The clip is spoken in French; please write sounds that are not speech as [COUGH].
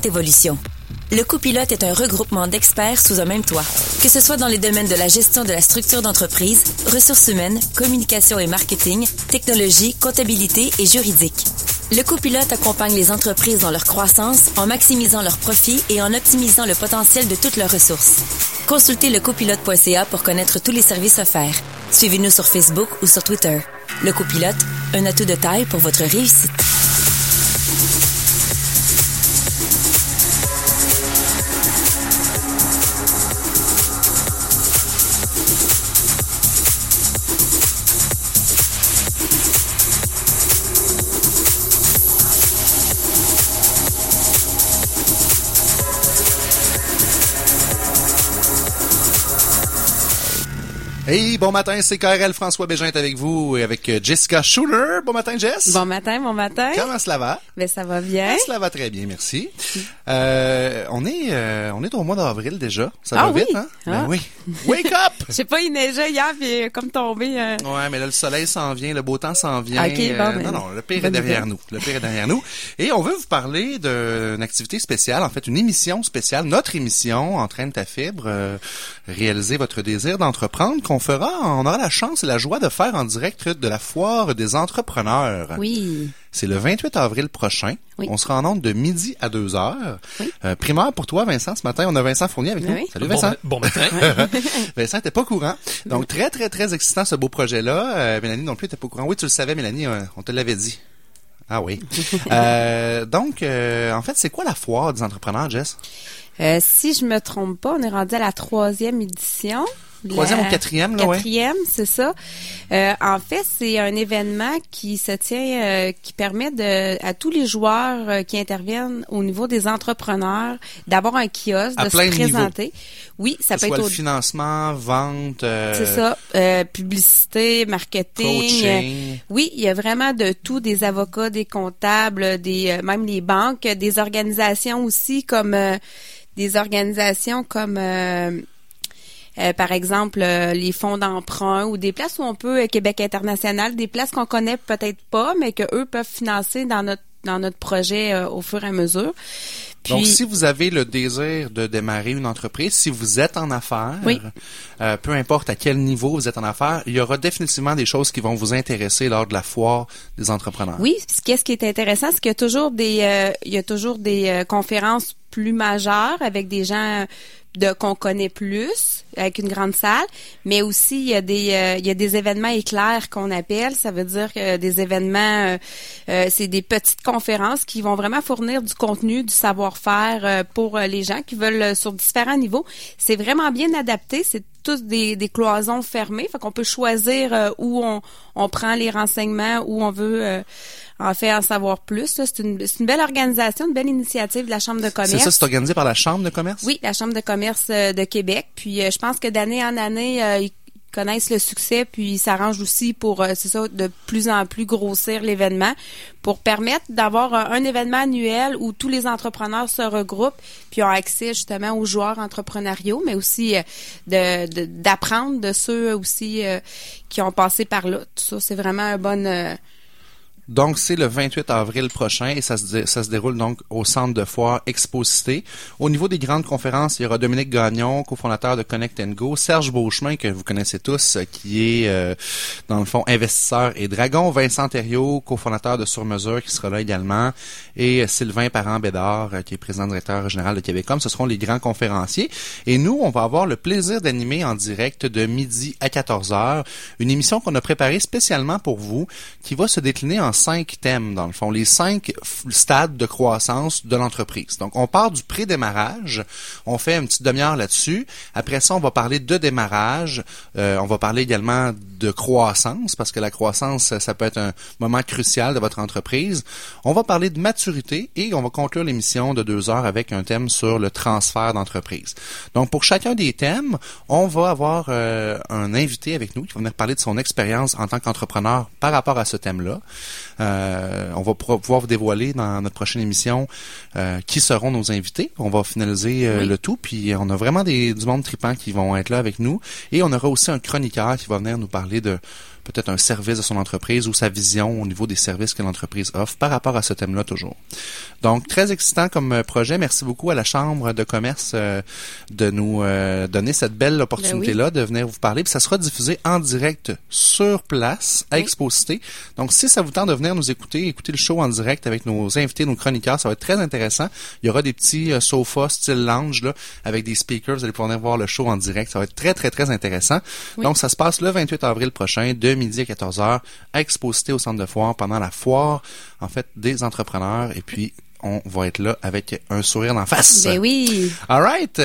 évolution. Le copilote est un regroupement d'experts sous un même toit. Que ce soit dans les domaines de la gestion de la structure d'entreprise, ressources humaines, communication et marketing, technologie, comptabilité et juridique. Le copilote accompagne les entreprises dans leur croissance en maximisant leurs profits et en optimisant le potentiel de toutes leurs ressources. Consultez lecopilote.ca pour connaître tous les services offerts. Suivez-nous sur Facebook ou sur Twitter. Le copilote, un atout de taille pour votre réussite. Hey, bon matin, c'est KRL François Bégin est avec vous et avec euh, Jessica Schuller. Bon matin, Jess. Bon matin, bon matin. Comment cela va? Ben, ça va bien. Cela va très bien, merci. Euh, on est euh, on est au mois d'avril déjà. Ça Ah va oui? vite, hein? Ben Ah. oui. Wake up! [LAUGHS] Je sais pas, il neigeait hier, puis comme tombé. euh, Ouais, mais là, le soleil s'en vient, le beau temps s'en vient. Ok, bon, ben, non, non, le pire est derrière nous. Le pire est derrière nous. Et on veut vous parler d'une activité spéciale, en fait, une émission spéciale, notre émission, Entraîne ta fibre, euh, réaliser votre désir d'entreprendre, qu'on fera, on aura la chance et la joie de faire en direct de la foire des entrepreneurs. Oui. C'est le 28 avril prochain. Oui. On sera en onde de midi à 2 heures. Oui. Euh, primaire pour toi, Vincent. Ce matin, on a Vincent Fournier avec nous. Oui. Salut, Bon, Vincent. ma- bon matin. [LAUGHS] [LAUGHS] Vincent n'était pas au courant. Donc, très, très, très excitant ce beau projet-là. Euh, Mélanie non plus n'était pas au courant. Oui, tu le savais, Mélanie, euh, on te l'avait dit. Ah oui. [LAUGHS] Euh, donc, euh, en fait, c'est quoi la foire des entrepreneurs, Jess? Euh, si je me trompe pas, on est rendu à la troisième édition. Troisième ou quatrième, là, ouais. Quatrième, c'est ça. Euh, en fait, c'est un événement qui se tient, euh, qui permet de, à tous les joueurs euh, qui interviennent au niveau des entrepreneurs d'avoir un kiosque, À de se plein présenter. Oui, ça Que peut soit être le financement, vente, euh, C'est ça. Euh, publicité, marketing. coaching. oui, il y a vraiment de tout, des avocats, des comptables, des même les banques, des organisations aussi comme euh, des organisations comme euh, euh, par exemple euh, les fonds d'emprunt ou des places où on peut euh, Québec international, des places qu'on connaît peut-être pas, mais que eux peuvent financer dans notre dans notre projet euh, au fur et à mesure. Puis, Donc, si vous avez le désir de démarrer une entreprise, si vous êtes en affaires, Oui. euh, peu importe à quel niveau vous êtes en affaires, il y aura définitivement des choses qui vont vous intéresser lors de la foire des entrepreneurs. Oui, qu'est-ce qui est intéressant, c'est qu'il y a toujours des, euh, il y a toujours des euh, conférences plus majeures avec des gens de qu'on connaît plus avec une grande salle, mais aussi il y a des euh, il y a des événements éclairs qu'on appelle, ça veut dire que des événements euh, euh, c'est des petites conférences qui vont vraiment fournir du contenu, du savoir-faire euh, pour euh, les gens qui veulent euh, sur différents niveaux. C'est vraiment bien adapté, c'est tous des, des cloisons fermées, fait qu'on peut choisir euh, où on, on prend les renseignements, où on veut euh, en fait en savoir plus. C'est une, c'est une belle organisation, une belle initiative de la Chambre de C'est commerce. ça, c'est organisé par la Chambre de commerce? Oui, la Chambre de commerce euh, de Québec. Puis euh, je pense que d'année en année, euh, ils connaissent le succès, puis ils s'arrangent aussi pour, euh, c'est ça, de plus en plus grossir l'événement, pour permettre d'avoir un événement annuel où tous les entrepreneurs se regroupent, puis ont accès justement aux joueurs entrepreneuriaux, mais aussi euh, de de- d'apprendre de, ceux aussi euh, qui ont passé par là. Tout ça, c'est vraiment un bon... euh, Donc, c'est le 28 avril prochain et ça se, déroule donc au centre de foire Exposité. Au niveau des grandes conférences, il y aura Dominique Gagnon, cofondateur de Connect Go, Serge Beauchemin, que vous connaissez tous, euh, qui est, euh, dans le fond, investisseur et dragon, Vincent Thériault, cofondateur de Sur Mesure, qui sera là également, et euh, Sylvain Parent-Bédard, euh, qui est président directeur général de Québecom. Ce seront les grands conférenciers. Et nous, on va avoir le plaisir d'animer en direct de midi à 14 heures une émission qu'on a préparée spécialement pour vous, qui va se décliner en cinq thèmes, dans le fond, les cinq stades de croissance de l'entreprise. Donc, on part du pré-démarrage, on fait une petite demi-heure là-dessus. Après ça, on va parler de démarrage, Euh, on va parler également de croissance, parce que la croissance, ça- ça peut être un moment crucial de votre entreprise. On va parler de maturité et on va conclure l'émission de deux heures avec un thème sur le transfert d'entreprise. Donc, pour chacun des thèmes, on va avoir euh, un invité avec nous qui va venir parler de son expérience en tant qu'entrepreneur par rapport à ce thème-là. Euh, on va pouvoir vous dévoiler dans notre prochaine émission euh, qui seront nos invités. On va finaliser euh, Oui. le tout, puis on a vraiment des, du monde tripant qui vont être là avec nous. Et on aura aussi un chroniqueur qui va venir nous parler de peut-être un service de son entreprise ou sa vision au niveau des services que l'entreprise offre par rapport à ce thème-là toujours. Donc, très excitant comme euh, projet. Merci beaucoup à la Chambre de commerce euh, de nous euh, donner cette belle opportunité-là de venir vous parler. Puis ça sera diffusé en direct sur place à Oui. Exposité. Donc, si ça vous tente de venir nous écouter, écouter le show en direct avec nos invités, nos chroniqueurs, ça va être très intéressant. Il y aura des petits euh, sofas style lounge là, avec des speakers. Vous allez pouvoir venir voir le show en direct. Ça va être très, très, très intéressant. Oui. Donc, ça se passe le 28 avril prochain, de midi à 14h, à Exposité au centre de foire pendant la foire, en fait, des entrepreneurs. Et puis, on va être là avec un sourire en face. Ben oui. All right.